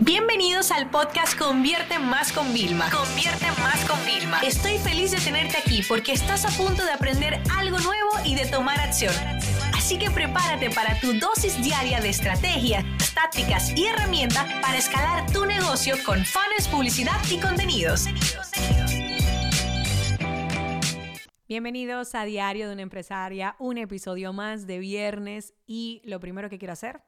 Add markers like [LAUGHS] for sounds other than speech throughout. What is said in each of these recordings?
Bienvenidos al podcast Convierte Más con Vilma. Convierte Más con Vilma. Estoy feliz de tenerte aquí porque estás a punto de aprender algo nuevo y de tomar acción. Así que prepárate para tu dosis diaria de estrategias, tácticas y herramientas para escalar tu negocio con fans, publicidad y contenidos. Bienvenidos a Diario de una empresaria, un episodio más de viernes y lo primero que quiero hacer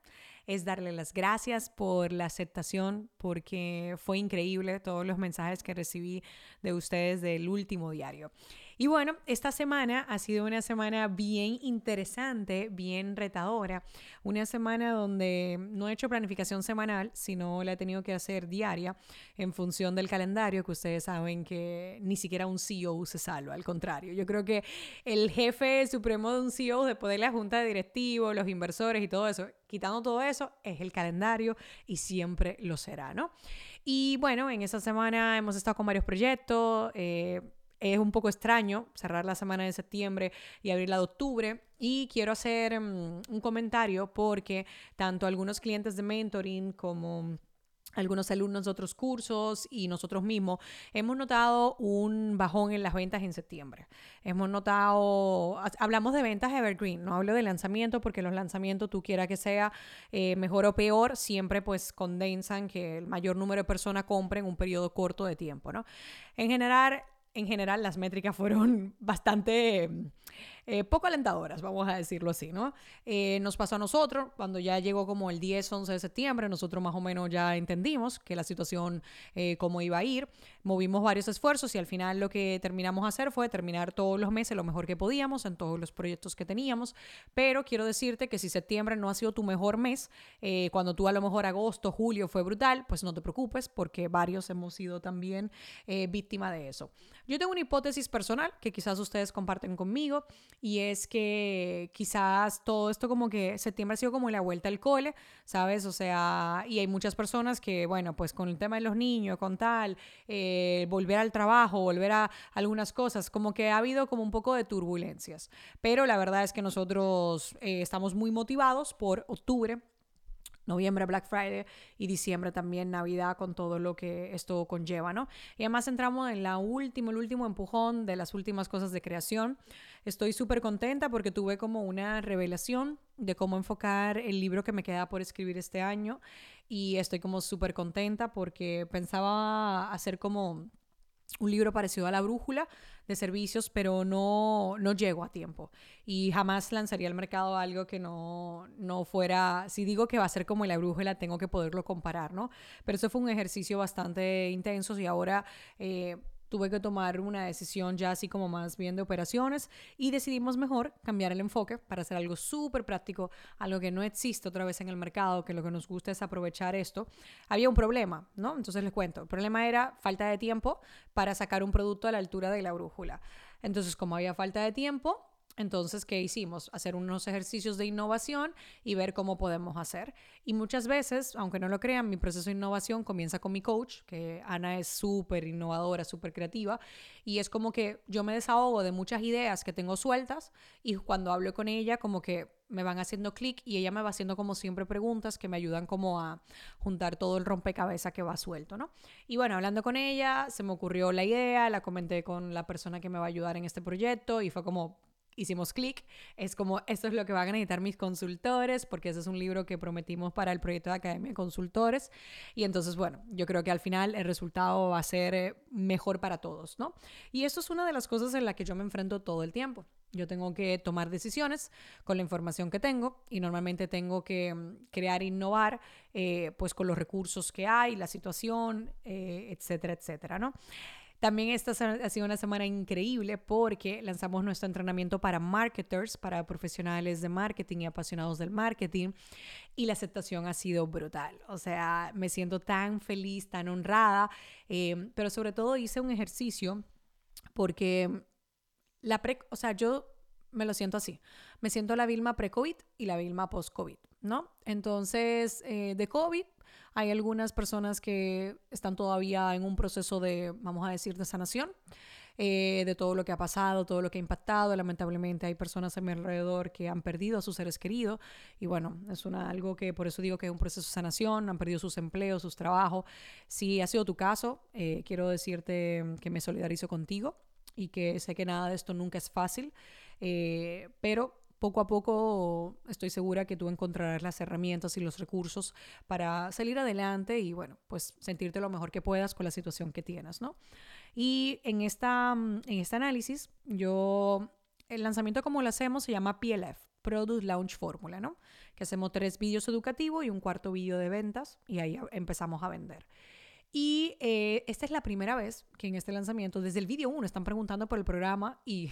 es darle las gracias por la aceptación, porque fue increíble todos los mensajes que recibí de ustedes del último diario. Y bueno, esta semana ha sido una semana bien interesante, bien retadora, una semana donde no he hecho planificación semanal, sino la he tenido que hacer diaria en función del calendario, que ustedes saben que ni siquiera un CEO se salva, al contrario. Yo creo que el jefe supremo de un CEO, después de la junta de directivos, los inversores y todo eso, quitando todo eso, es el calendario y siempre lo será, ¿no? Y bueno, en esa semana hemos estado con varios proyectos. Eh, es un poco extraño cerrar la semana de septiembre y abrir la de octubre. Y quiero hacer mm, un comentario porque tanto algunos clientes de mentoring como algunos alumnos de otros cursos y nosotros mismos hemos notado un bajón en las ventas en septiembre. Hemos notado, hablamos de ventas evergreen, no hablo de lanzamiento porque los lanzamientos, tú quieras que sea eh, mejor o peor, siempre pues condensan que el mayor número de personas compren en un periodo corto de tiempo, ¿no? En general, en general las métricas fueron [LAUGHS] bastante eh, poco alentadoras, vamos a decirlo así, ¿no? Eh, nos pasó a nosotros, cuando ya llegó como el 10, 11 de septiembre, nosotros más o menos ya entendimos que la situación, eh, cómo iba a ir, movimos varios esfuerzos y al final lo que terminamos a hacer fue terminar todos los meses lo mejor que podíamos en todos los proyectos que teníamos, pero quiero decirte que si septiembre no ha sido tu mejor mes, cuando tú a lo mejor agosto, julio fue brutal, pues no te preocupes porque varios hemos sido también víctima de eso. Yo tengo una hipótesis personal que quizás ustedes comparten conmigo y es que quizás todo esto como que septiembre ha sido como la vuelta al cole, ¿sabes? O sea, y hay muchas personas que, bueno, pues con el tema de los niños, con tal, eh, volver al trabajo, volver a algunas cosas, como que ha habido como un poco de turbulencias. Pero la verdad es que nosotros eh, estamos muy motivados por octubre noviembre Black Friday y diciembre también Navidad con todo lo que esto conlleva, ¿no? Y además entramos en la última, el último empujón de las últimas cosas de creación. Estoy súper contenta porque tuve como una revelación de cómo enfocar el libro que me queda por escribir este año y estoy como súper contenta porque pensaba hacer como un libro parecido a La Brújula de servicios, pero no, no llego a tiempo. Y jamás lanzaría al mercado algo que no, no fuera, si digo que va a ser como La Brújula, tengo que poderlo comparar, ¿no? Pero eso fue un ejercicio bastante intenso y ahora... Eh, tuve que tomar una decisión ya así como más bien de operaciones y decidimos mejor cambiar el enfoque para hacer algo súper práctico, algo que no existe otra vez en el mercado, que lo que nos gusta es aprovechar esto. Había un problema, ¿no? Entonces les cuento, el problema era falta de tiempo para sacar un producto a la altura de la brújula. Entonces, como había falta de tiempo, entonces, ¿qué hicimos? Hacer unos ejercicios de innovación y ver cómo podemos hacer. Y muchas veces, aunque no lo crean, mi proceso de innovación comienza con mi coach, que Ana es súper innovadora, súper creativa, y es como que yo me desahogo de muchas ideas que tengo sueltas y cuando hablo con ella, como que me van haciendo clic y ella me va haciendo como siempre preguntas que me ayudan como a juntar todo el rompecabezas que va suelto, ¿no? Y bueno, hablando con ella, se me ocurrió la idea, la comenté con la persona que me va a ayudar en este proyecto y fue como, hicimos clic, es como, esto es lo que van a necesitar mis consultores, porque ese es un libro que prometimos para el proyecto de Academia de Consultores. Y entonces, bueno, yo creo que al final el resultado va a ser eh, mejor para todos, ¿no? Y esto es una de las cosas en las que yo me enfrento todo el tiempo. Yo tengo que tomar decisiones con la información que tengo y normalmente tengo que mm, crear, innovar, eh, pues con los recursos que hay, la situación, eh, etcétera, etcétera, ¿no? También esta ha sido una semana increíble porque lanzamos nuestro entrenamiento para marketers, para profesionales de marketing y apasionados del marketing y la aceptación ha sido brutal. O sea, me siento tan feliz, tan honrada, eh, pero sobre todo hice un ejercicio porque la pre, o sea, yo me lo siento así. Me siento la Vilma pre-COVID y la Vilma post-COVID, ¿no? Entonces, eh, de COVID hay algunas personas que están todavía en un proceso de, vamos a decir, de sanación. eh, de todo lo que ha pasado, todo lo que ha impactado. Lamentablemente hay personas a mi alrededor que han perdido a sus seres queridos y bueno, es una, algo que por eso digo que es un proceso de sanación, han perdido sus empleos, sus trabajos. Si ha sido tu caso, eh, quiero decirte que me solidarizo contigo y que sé que nada de esto nunca es fácil, eh, pero poco a poco estoy segura que tú encontrarás las herramientas y los recursos para salir adelante y bueno, pues sentirte lo mejor que puedas con la situación que tienes, ¿no? Y en, esta, en este análisis, yo, el lanzamiento como lo hacemos se llama PLF, Product Launch Formula, ¿no? Que hacemos tres vídeos educativos y un cuarto vídeo de ventas y ahí empezamos a vender. Y eh, esta es la primera vez que en este lanzamiento, desde el vídeo 1, están preguntando por el programa y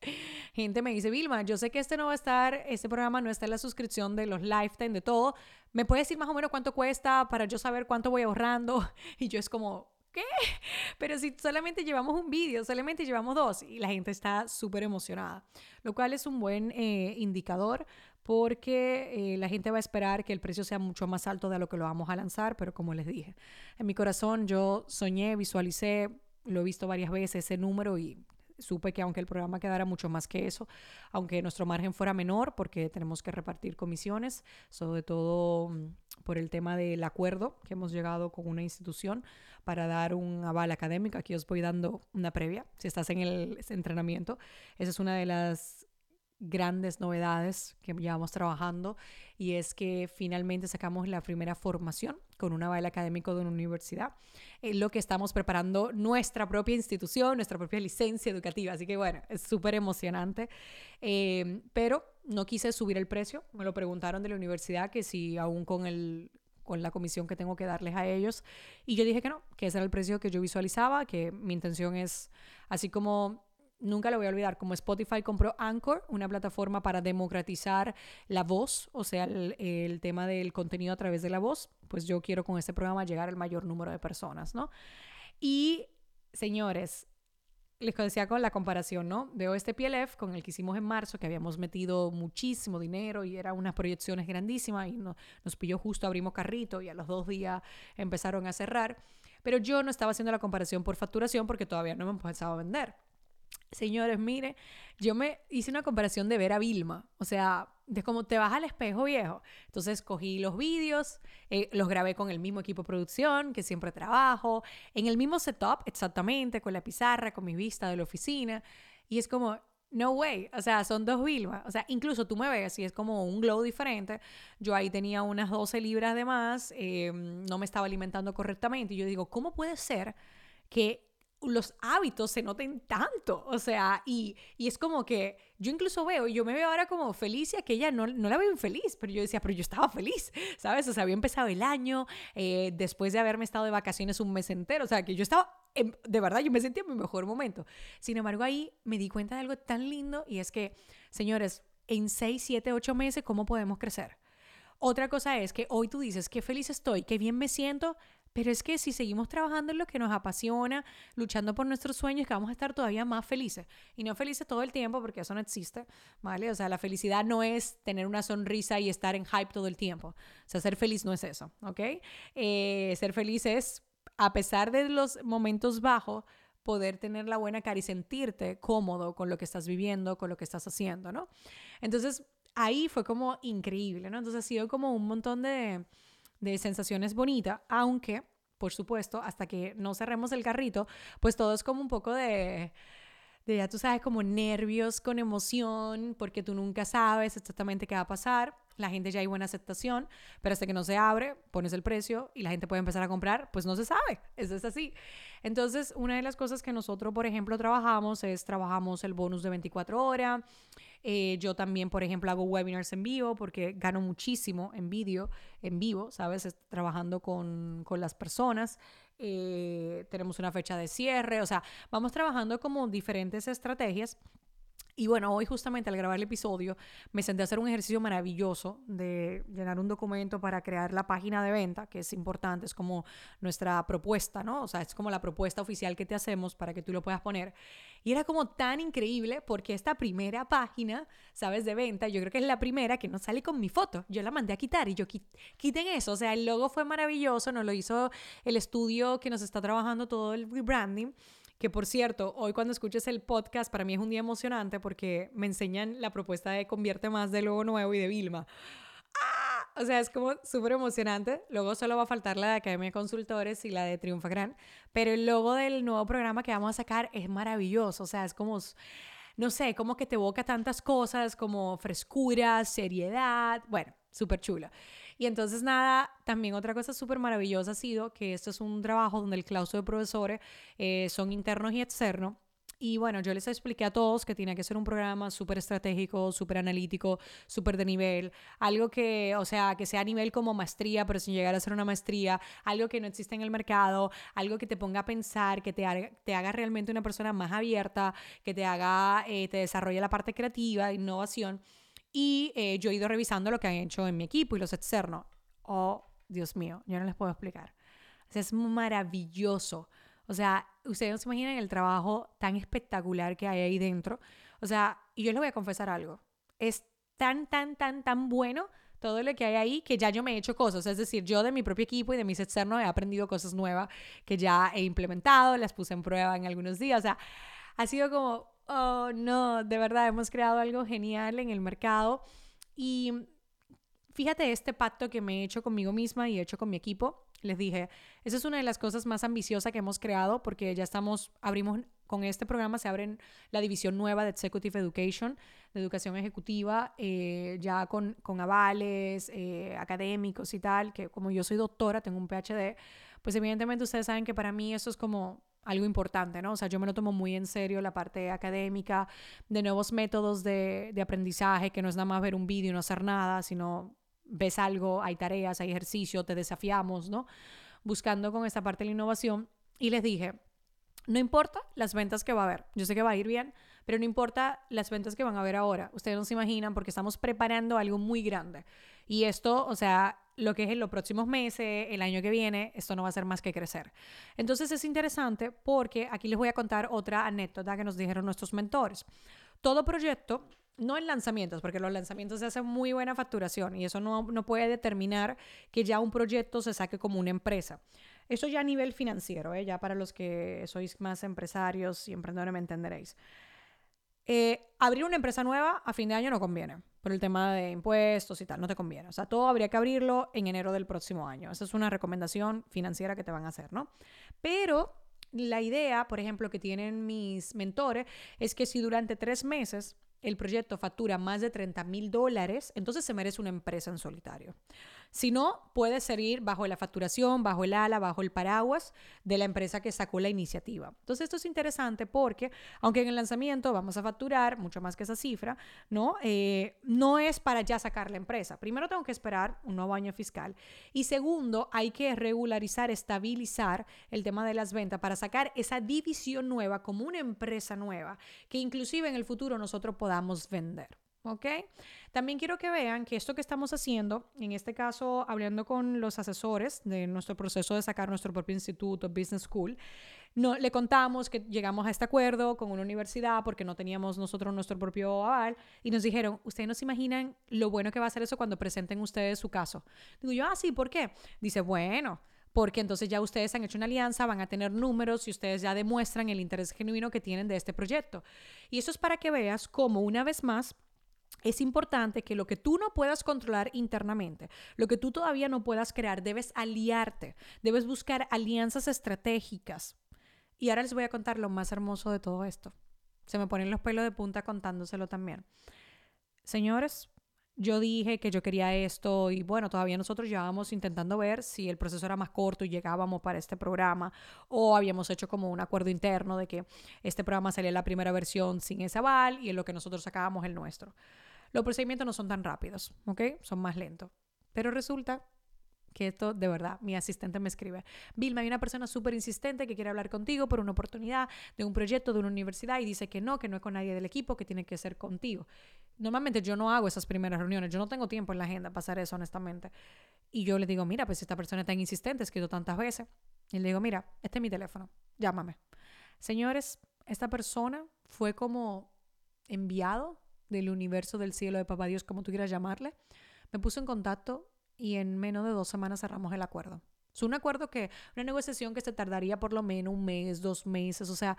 [LAUGHS] gente me dice, Vilma, yo sé que este no va a estar, este programa no está en la suscripción de los lifetime, de todo. ¿Me puedes decir más o menos cuánto cuesta para yo saber cuánto voy ahorrando? [LAUGHS] Y yo es como, ¿qué? [LAUGHS] Pero si solamente llevamos un vídeo, solamente llevamos dos y la gente está súper emocionada, lo cual es un buen eh, indicador porque eh, la gente va a esperar que el precio sea mucho más alto de lo que lo vamos a lanzar, pero como les dije, en mi corazón yo soñé, visualicé, lo he visto varias veces ese número y supe que aunque el programa quedara mucho más que eso, aunque nuestro margen fuera menor, porque tenemos que repartir comisiones, sobre todo mm, por el tema del acuerdo que hemos llegado con una institución para dar un aval académico. Aquí os voy dando una previa, si estás en el entrenamiento. Esa es una de las grandes novedades que llevamos trabajando y es que finalmente sacamos la primera formación con un aval académico de una universidad, en lo que estamos preparando nuestra propia institución, nuestra propia licencia educativa. Así que bueno, es súper emocionante, eh, pero no quise subir el precio. Me lo preguntaron de la universidad que si aún con el con la comisión que tengo que darles a ellos. Y yo dije que no, que ese era el precio que yo visualizaba, que mi intención es, así como nunca lo voy a olvidar, como Spotify compró Anchor, una plataforma para democratizar la voz, o sea, el, tema del contenido a través de la voz, pues yo quiero con este programa llegar al mayor número de personas, ¿no? Y, señores, les decía con la comparación, ¿no? Veo este PLF con el que hicimos en marzo, que habíamos metido muchísimo dinero y eran unas proyecciones grandísimas y nos pilló justo, abrimos carrito y a los dos días empezaron a cerrar. Pero yo no estaba haciendo la comparación por facturación porque todavía no me empezado a vender. Señores, mire, yo me hice una comparación de ver a Vilma, o sea, de cómo te vas al espejo viejo. Entonces cogí los vídeos, eh, los grabé con el mismo equipo de producción que siempre trabajo, en el mismo setup exactamente, con la pizarra, con mi vista de la oficina, y es como, no way, o sea, son dos Vilma, o sea, incluso tú me ves y es como un glow diferente. Yo ahí tenía unas 12 libras de más, eh, no me estaba alimentando correctamente, y yo digo, ¿cómo puede ser que los hábitos se noten tanto, o sea, y, y, es como que yo incluso veo, yo me veo ahora como feliz y aquella no, no la veo infeliz, pero yo decía, pero yo estaba feliz, [LAUGHS] ¿sabes? O sea, había empezado el año, eh, después de haberme estado de vacaciones un mes entero, o sea, que yo estaba, de verdad, yo me sentía en mi mejor momento. Sin embargo, ahí me di cuenta de algo tan lindo y es que, señores, en 6, 7, 8 meses, ¿cómo podemos crecer? Otra cosa es que hoy tú dices, qué feliz estoy, qué bien me siento, pero es que si seguimos trabajando en lo que nos apasiona, luchando por nuestros sueños, que vamos a estar todavía más felices. Y no felices todo el tiempo, porque eso no existe, ¿vale? O sea, la felicidad no es tener una sonrisa y estar en hype todo el tiempo. O sea, ser feliz no es eso, ¿ok? Eh, ser feliz es, a pesar de los momentos bajos, poder tener la buena cara y sentirte cómodo con lo que estás viviendo, con lo que estás haciendo, ¿no? Entonces, ahí fue como increíble, ¿no? Entonces ha sido como un montón de de sensaciones bonitas, aunque, por supuesto, hasta que no cerremos el carrito, pues todo es como un poco de, de, ya tú sabes, como nervios con emoción, porque tú nunca sabes exactamente qué va a pasar. La gente ya hay buena aceptación, pero hasta que no se abre, pones el precio y la gente puede empezar a comprar, pues no se sabe. Eso es así. Entonces, una de las cosas que nosotros, por ejemplo, trabajamos es trabajamos el bonus de 24 horas. Eh, yo también, por ejemplo, hago webinars en vivo porque gano muchísimo en vídeo, en vivo, ¿sabes? Trabajando con, con las personas. Eh, tenemos una fecha de cierre, o sea, vamos trabajando como diferentes estrategias y bueno, hoy justamente al grabar el episodio me senté a hacer un ejercicio maravilloso de llenar un documento para crear la página de venta, que es importante, es como nuestra propuesta, ¿no? O sea, es como la propuesta oficial que te hacemos para que tú lo puedas poner. Y era como tan increíble porque esta primera página, ¿sabes? De venta, yo creo que es la primera que no sale con mi foto. Yo la mandé a quitar y yo quiten eso. O sea, el logo fue maravilloso, nos lo hizo el estudio que nos está trabajando todo el rebranding. Que por cierto, hoy cuando escuches el podcast, para mí es un día emocionante porque me enseñan la propuesta de Convierte Más de Logo Nuevo y de Vilma. ¡Ah! O sea, es como súper emocionante. Luego solo va a faltar la de Academia de Consultores y la de Triunfa Gran. Pero el logo del nuevo programa que vamos a sacar es maravilloso. O sea, es como no sé, como que te evoca tantas cosas como frescura, seriedad, bueno, súper chula. Y entonces nada, también otra cosa súper maravillosa ha sido que esto es un trabajo donde el claustro de profesores eh, son internos y externos. Y bueno, yo les expliqué a todos que tiene que ser un programa súper estratégico, súper analítico, súper de nivel, algo que, o sea, que sea a nivel como maestría, pero sin llegar a ser una maestría, algo que no existe en el mercado, algo que te ponga a pensar, que te haga, te haga realmente una persona más abierta, que te haga, eh, te desarrolle la parte creativa, innovación. Y eh, yo he ido revisando lo que han hecho en mi equipo y los externos. Oh, Dios mío, yo no les puedo explicar. es maravilloso. O sea, ustedes no se imaginan el trabajo tan espectacular que hay ahí dentro. O sea, y yo les voy a confesar algo. Es tan, tan, tan, tan bueno todo lo que hay ahí que ya yo me he hecho cosas. Es decir, yo de mi propio equipo y de mis externos he aprendido cosas nuevas que ya he implementado, las puse en prueba en algunos días. O sea, ha sido como, oh no, de verdad, hemos creado algo genial en el mercado. Y fíjate este pacto que me he hecho conmigo misma y he hecho con mi equipo les dije, esa es una de las cosas más ambiciosas que hemos creado porque ya estamos, abrimos, con este programa se abre la división nueva de Executive Education, de educación ejecutiva, eh, ya con, con avales eh, académicos y tal, que como yo soy doctora, tengo un PhD, pues evidentemente ustedes saben que para mí eso es como algo importante, ¿no? O sea, yo me lo tomo muy en serio la parte académica, de nuevos métodos de, de aprendizaje, que no es nada más ver un vídeo y no hacer nada, sino ves algo, hay tareas, hay ejercicio, te desafiamos, ¿no? Buscando con esta parte de la innovación. Y les dije, no importa las ventas que va a haber, yo sé que va a ir bien, pero no importa las ventas que van a haber ahora. Ustedes no se imaginan porque estamos preparando algo muy grande. Y esto, o sea, lo que es en los próximos meses, el año que viene, esto no va a ser más que crecer. Entonces es interesante porque aquí les voy a contar otra anécdota que nos dijeron nuestros mentores. Todo proyecto no en lanzamientos, porque los lanzamientos se hacen muy buena facturación y eso no, no, puede determinar que ya un proyecto se saque como una empresa. Eso ya a nivel financiero, ¿eh? ya para los que sois más empresarios y emprendedores me entenderéis. Eh, abrir una empresa nueva a fin de año no conviene, por el tema de impuestos y tal, no te conviene. O sea, todo habría que abrirlo en enero del próximo año. Esa es una recomendación financiera que te van a hacer, ¿no? Pero la idea, por ejemplo, que tienen mis mentores es que si durante tres meses el proyecto factura más de 30 mil dólares, entonces se merece una empresa en solitario. Si no, puede seguir bajo la facturación, bajo el ala, bajo el paraguas de la empresa que sacó la iniciativa. Entonces esto es interesante porque, aunque en el lanzamiento vamos a facturar mucho más que esa cifra, ¿no? Eh, no es para ya sacar la empresa. Primero tengo que esperar un nuevo año fiscal. Y segundo, hay que regularizar, estabilizar el tema de las ventas para sacar esa división nueva como una empresa nueva que inclusive en el futuro nosotros podamos vender. ¿Ok? También quiero que vean que esto que estamos haciendo, en este caso hablando con los asesores de nuestro proceso de sacar nuestro propio instituto, Business School, no, le contamos que llegamos a este acuerdo con una universidad porque no teníamos nosotros nuestro propio aval y nos dijeron, ustedes no se imaginan lo bueno que va a ser eso cuando presenten ustedes su caso. Digo yo, ah, sí, ¿por qué? Dice, bueno, porque entonces ya ustedes han hecho una alianza, van a tener números y ustedes ya demuestran el interés genuino que tienen de este proyecto. Y eso es para que veas cómo una vez más es importante que lo que tú no puedas controlar internamente, lo que tú todavía no puedas crear, debes aliarte, debes buscar alianzas estratégicas. Y ahora les voy a contar lo más hermoso de todo esto. Se me ponen los pelos de punta contándoselo también. Señores, yo dije que yo quería esto y bueno, todavía nosotros llevábamos intentando ver si el proceso era más corto y llegábamos para este programa o habíamos hecho como un acuerdo interno de que este programa salía la primera versión sin ese aval y en lo que nosotros sacábamos el nuestro. Los procedimientos no son tan rápidos, ¿ok? Son más lentos. Pero resulta que esto de verdad, mi asistente me escribe, Vilma, hay una persona súper insistente que quiere hablar contigo por una oportunidad de un proyecto de una universidad y dice que no, que no es con nadie del equipo, que tiene que ser contigo. Normalmente yo no hago esas primeras reuniones, yo no tengo tiempo en la agenda para hacer eso, honestamente. Y yo le digo, mira, pues esta persona es tan insistente, he escrito tantas veces. Y le digo, mira, este es mi teléfono, llámame. Señores, esta persona fue como enviado del universo, del cielo, de Papá Dios, como tú quieras llamarle, me puso en contacto y en menos de dos semanas cerramos el acuerdo. Es un acuerdo que, una negociación que se tardaría por lo menos un mes, dos meses, o sea,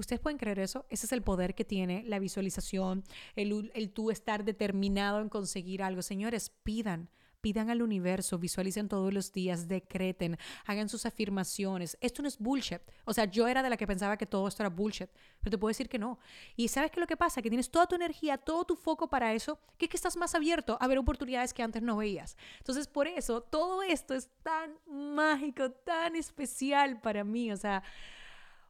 ¿Ustedes pueden creer eso? Ese es el poder que tiene la visualización, el, el tú estar determinado en conseguir algo. Señores, pidan, pidan al universo, visualicen todos los días, decreten, hagan sus afirmaciones. Esto no es bullshit. O sea, yo era de la que pensaba que todo esto era bullshit, pero te puedo decir que no. Y sabes qué es lo que pasa, que tienes toda tu energía, todo tu foco para eso, que es que estás más abierto a ver oportunidades que antes no veías. Entonces, por eso, todo esto es tan mágico, tan especial para mí. O sea,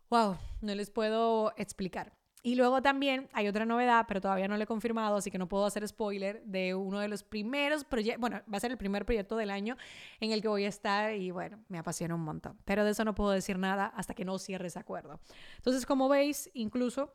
wow, no les puedo explicar. Y luego también hay otra novedad, pero todavía no lo he confirmado, así que no puedo hacer spoiler de uno de los primeros proyectos, bueno, va a ser el primer proyecto del año en el que voy a estar y bueno, me apasiona un montón. Pero de eso no puedo decir nada hasta que no cierre ese acuerdo. Entonces, como veis, incluso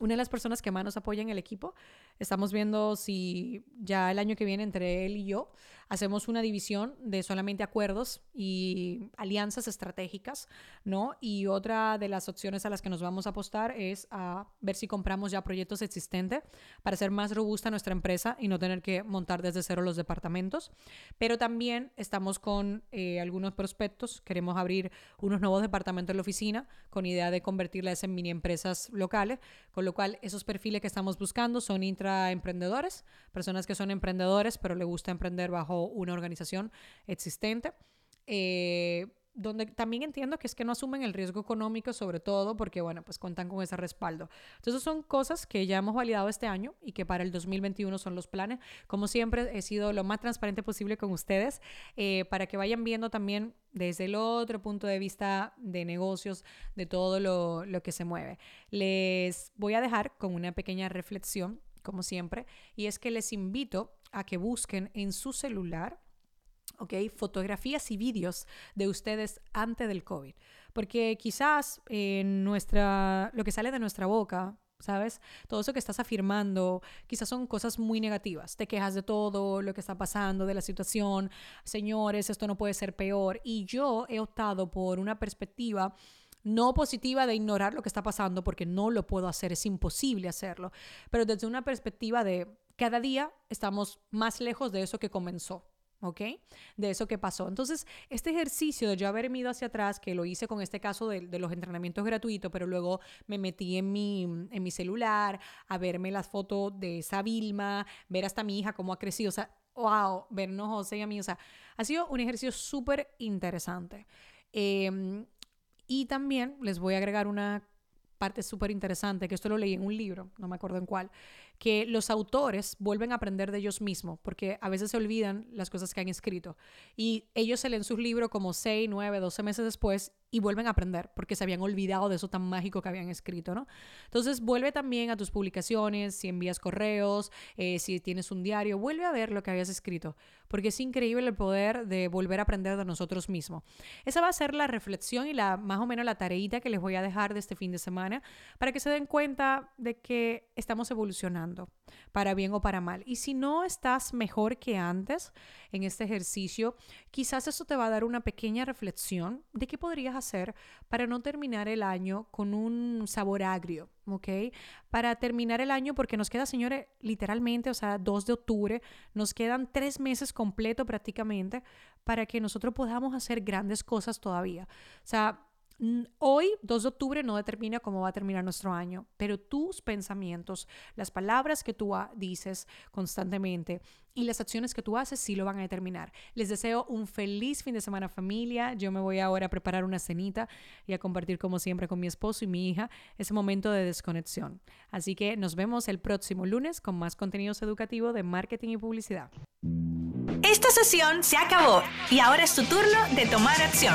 una de las personas que más nos apoya en el equipo, estamos viendo si ya el año que viene entre él y yo hacemos una división de solamente acuerdos y alianzas estratégicas, ¿no? Y otra de las opciones a las que nos vamos a apostar es a ver si compramos ya proyectos existentes para hacer más robusta nuestra empresa y no tener que montar desde cero los departamentos. Pero también estamos con eh, algunos prospectos, queremos abrir unos nuevos departamentos en la oficina con idea de convertirlas en mini empresas locales, con lo cual esos perfiles que estamos buscando son intraemprendedores, personas que son emprendedores pero le gusta emprender bajo una organización existente. Eh, donde también entiendo que es que no asumen el riesgo económico, sobre todo porque, bueno, pues cuentan con ese respaldo. Entonces son cosas que ya hemos validado este año y que para el 2021 son los planes. Como siempre, he sido lo más transparente posible con ustedes eh, para que vayan viendo también desde el otro punto de vista de negocios, de todo lo, lo que se mueve. Les voy a dejar con una pequeña reflexión, como siempre, y es que les invito a que busquen en su celular, ¿ok? Fotografías y vídeos de ustedes antes del COVID. Porque quizás nuestra, lo que sale de nuestra boca, ¿sabes? Todo eso que estás afirmando, quizás son cosas muy negativas. Te quejas de todo lo que está pasando, de la situación. Señores, esto no puede ser peor. Y yo he optado por una perspectiva no positiva de ignorar lo que está pasando porque no lo puedo hacer, es imposible hacerlo, pero desde una perspectiva de cada día estamos más lejos de eso que comenzó. ¿ok? De eso que pasó. Entonces, este ejercicio de yo haber ido hacia atrás, que lo hice con este caso de, los entrenamientos gratuitos, pero luego me metí en mi, en mi celular a verme las fotos de esa Vilma, ver hasta mi hija cómo ha crecido, o sea, wow, vernos José y a mí, o sea, ha sido un ejercicio súper interesante. Em, y también les voy a agregar una parte súper interesante, que esto lo leí en un libro, no me acuerdo en cuál, que los autores vuelven a aprender de ellos mismos, porque a veces se olvidan las cosas que han escrito. Y ellos se leen sus libros como 6, 9, 12 meses después y vuelven a aprender, porque se habían olvidado de eso tan mágico que habían escrito, ¿no? Entonces, vuelve también a tus publicaciones, si envías correos, eh, si tienes un diario, vuelve a ver lo que habías escrito, porque es increíble el poder de volver a aprender de nosotros mismos. Esa va a ser la reflexión y la más o menos la tareita que les voy a dejar de este fin de semana, para que se den cuenta de que estamos para bien o para mal. Y si no estás mejor que antes en este ejercicio, quizás eso te va a dar una pequeña reflexión de qué podrías hacer para no terminar el año con un sabor agrio, ¿ok? Para terminar el año, porque nos queda, señores, literalmente, o sea, 2 de octubre, nos quedan tres meses completo prácticamente para que nosotros podamos hacer grandes cosas todavía. O sea, Hoy, 2 de octubre, no determina cómo va a terminar nuestro año, pero tus pensamientos, las palabras que tú dices constantemente y las acciones que tú haces sí lo van a determinar. Les deseo un feliz fin de semana familia. Yo me voy ahora a preparar una cenita y a compartir como siempre con mi esposo y mi hija ese momento de desconexión. Así que nos vemos el próximo lunes con más contenidos educativos de marketing y publicidad. Esta sesión se acabó y ahora es tu turno de tomar acción.